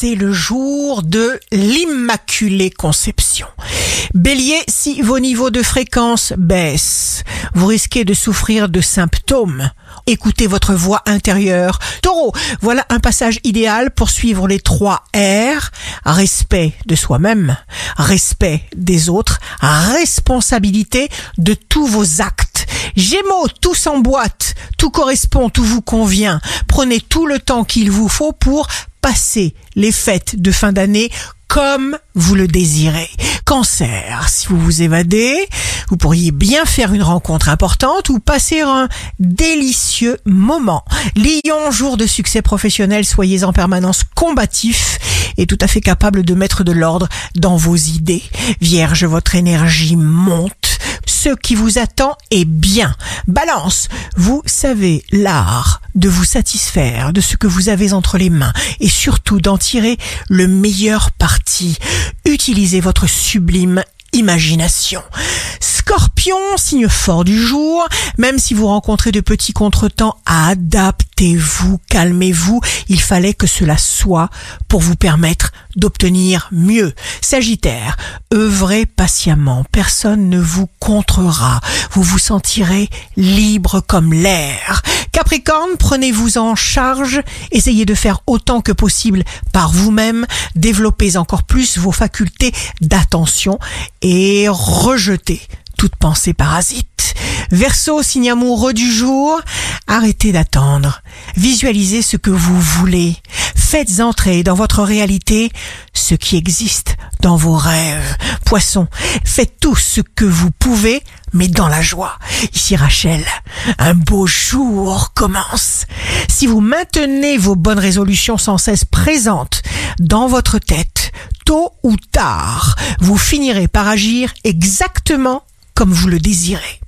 c'est le jour de l'Immaculée Conception. Bélier, si vos niveaux de fréquence baissent, vous risquez de souffrir de symptômes. Écoutez votre voix intérieure. Taureau, voilà un passage idéal pour suivre les trois R. Respect de soi-même, respect des autres, responsabilité de tous vos actes. Gémeaux, tout s'emboîte, tout correspond, tout vous convient. Prenez tout le temps qu'il vous faut pour passer les fêtes de fin d'année comme vous le désirez. Cancer, si vous vous évadez, vous pourriez bien faire une rencontre importante ou passer un délicieux moment. Lion, jour de succès professionnel, soyez en permanence combatif et tout à fait capable de mettre de l'ordre dans vos idées. Vierge, votre énergie monte ce qui vous attend est bien. Balance, vous savez l'art de vous satisfaire de ce que vous avez entre les mains et surtout d'en tirer le meilleur parti. Utilisez votre sublime imagination. Scorpion, signe fort du jour, même si vous rencontrez de petits contretemps, adaptez-vous, calmez-vous, il fallait que cela soit pour vous permettre d'obtenir mieux. Sagittaire, œuvrez patiemment, personne ne vous contrera, vous vous sentirez libre comme l'air. Capricorne, prenez-vous en charge, essayez de faire autant que possible par vous-même, développez encore plus vos facultés d'attention et rejetez toute pensée parasite. Verseau, signe amoureux du jour, arrêtez d'attendre. Visualisez ce que vous voulez. Faites entrer dans votre réalité ce qui existe dans vos rêves. Poisson, faites tout ce que vous pouvez, mais dans la joie. Ici Rachel, un beau jour commence. Si vous maintenez vos bonnes résolutions sans cesse présentes dans votre tête, tôt ou tard, vous finirez par agir exactement comme vous le désirez.